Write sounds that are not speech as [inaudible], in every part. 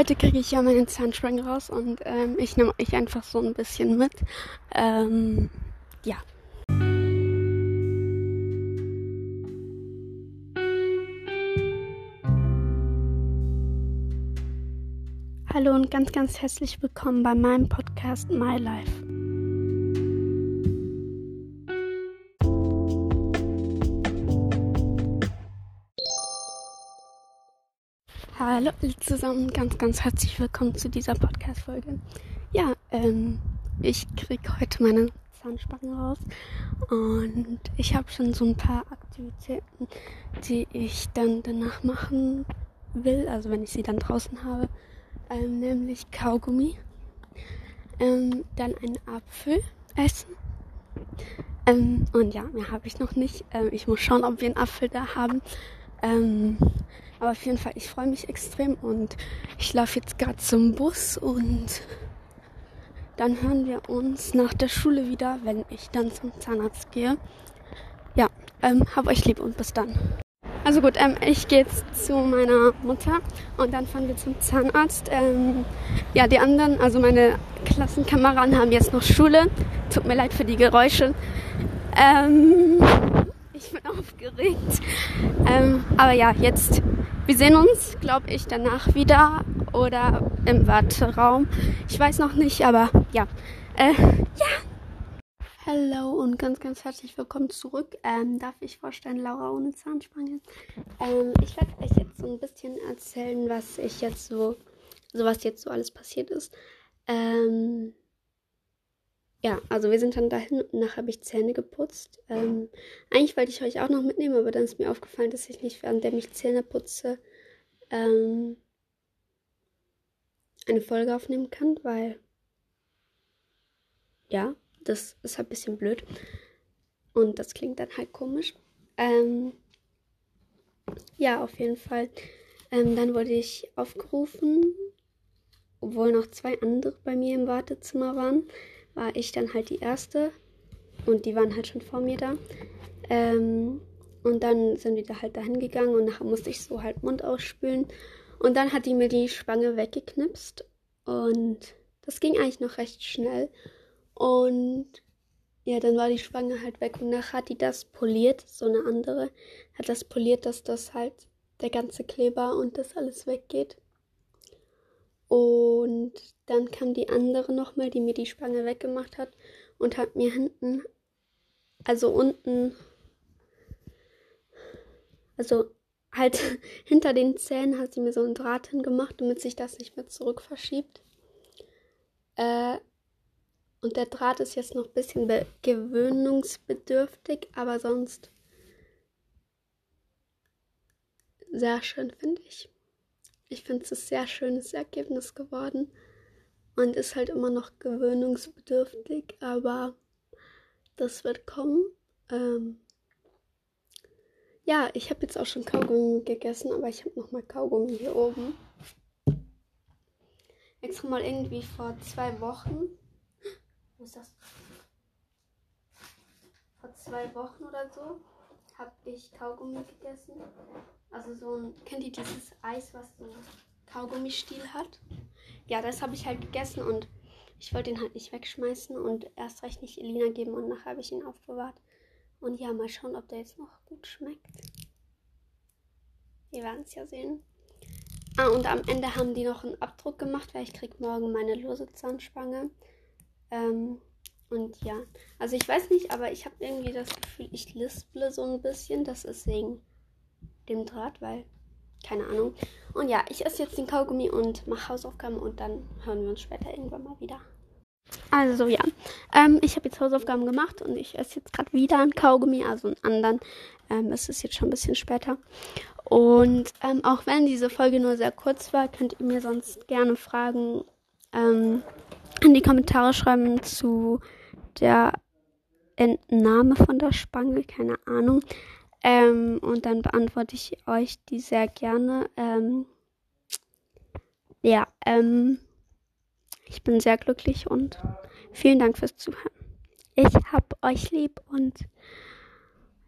heute kriege ich ja meinen Zahnspangen raus und ähm, ich nehme euch einfach so ein bisschen mit. Ähm, ja. Hallo und ganz, ganz herzlich willkommen bei meinem Podcast My Life. Hallo zusammen, ganz, ganz herzlich willkommen zu dieser Podcast-Folge. Ja, ähm, ich kriege heute meine Zahnspangen raus und ich habe schon so ein paar Aktivitäten, die ich dann danach machen will, also wenn ich sie dann draußen habe ähm, nämlich Kaugummi. Ähm, dann einen Apfel essen. Ähm, und ja, mehr habe ich noch nicht. Ähm, ich muss schauen, ob wir einen Apfel da haben. Aber auf jeden Fall, ich freue mich extrem und ich laufe jetzt gerade zum Bus und dann hören wir uns nach der Schule wieder, wenn ich dann zum Zahnarzt gehe. Ja, ähm, hab euch lieb und bis dann. Also gut, ähm, ich gehe jetzt zu meiner Mutter und dann fahren wir zum Zahnarzt. Ähm, ja, die anderen, also meine Klassenkameraden haben jetzt noch Schule. Tut mir leid für die Geräusche. Ähm, [laughs] ich bin aufgeregt. Ähm, aber ja, jetzt, wir sehen uns, glaube ich, danach wieder oder im Warteraum. Ich weiß noch nicht, aber ja. Äh, ja. Hallo und ganz, ganz herzlich willkommen zurück. Ähm, darf ich vorstellen, Laura ohne Zahnspange? Ähm, ich werde euch jetzt so ein bisschen erzählen, was ich jetzt so, also was jetzt so alles passiert ist. Ähm, ja, also wir sind dann dahin und nachher habe ich Zähne geputzt. Ähm, eigentlich wollte ich euch auch noch mitnehmen, aber dann ist mir aufgefallen, dass ich nicht, während ich Zähne putze, ähm, eine Folge aufnehmen kann, weil ja, das ist halt ein bisschen blöd. Und das klingt dann halt komisch. Ähm, ja, auf jeden Fall. Ähm, dann wurde ich aufgerufen, obwohl noch zwei andere bei mir im Wartezimmer waren, war ich dann halt die erste. Und die waren halt schon vor mir da. Ähm, und dann sind wir da halt dahin gegangen und nachher musste ich so halt Mund ausspülen. Und dann hat die mir die Spange weggeknipst. Und das ging eigentlich noch recht schnell. Und ja, dann war die Spange halt weg und nachher hat die das poliert, so eine andere, hat das poliert, dass das halt der ganze Kleber und das alles weggeht. Und dann kam die andere nochmal, die mir die Spange weggemacht hat und hat mir hinten, also unten, also halt [laughs] hinter den Zähnen hat sie mir so einen Draht hingemacht, damit sich das nicht mehr zurück verschiebt. Äh, und der Draht ist jetzt noch ein bisschen gewöhnungsbedürftig, aber sonst sehr schön, finde ich. Ich finde es ein sehr schönes Ergebnis geworden und ist halt immer noch gewöhnungsbedürftig, aber das wird kommen. Ähm ja, ich habe jetzt auch schon Kaugummi gegessen, aber ich habe noch mal Kaugummi hier oben. Extra mal irgendwie vor zwei Wochen wo ist das? Vor zwei Wochen oder so habe ich Kaugummi gegessen. Also so ein, kennt ihr dieses Eis, was so Kaugummistiel hat? Ja, das habe ich halt gegessen und ich wollte ihn halt nicht wegschmeißen und erst recht nicht Elina geben und nachher habe ich ihn aufbewahrt. Und ja, mal schauen, ob der jetzt noch gut schmeckt. Wir werden es ja sehen. Ah, und am Ende haben die noch einen Abdruck gemacht, weil ich krieg morgen meine lose Zahnspange. Ähm, und ja, also ich weiß nicht, aber ich habe irgendwie das Gefühl, ich lisple so ein bisschen. Das ist wegen dem Draht, weil, keine Ahnung. Und ja, ich esse jetzt den Kaugummi und mache Hausaufgaben und dann hören wir uns später irgendwann mal wieder. Also ja, ähm, ich habe jetzt Hausaufgaben gemacht und ich esse jetzt gerade wieder einen Kaugummi, also einen anderen. Ähm, es ist jetzt schon ein bisschen später. Und ähm, auch wenn diese Folge nur sehr kurz war, könnt ihr mir sonst gerne Fragen ähm, in die Kommentare schreiben zu der Entnahme von der Spange, keine Ahnung. Ähm, und dann beantworte ich euch die sehr gerne. Ähm, ja, ähm, ich bin sehr glücklich und vielen Dank fürs Zuhören. Ich hab euch lieb und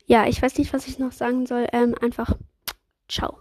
ja, ich weiß nicht, was ich noch sagen soll. Ähm, einfach ciao.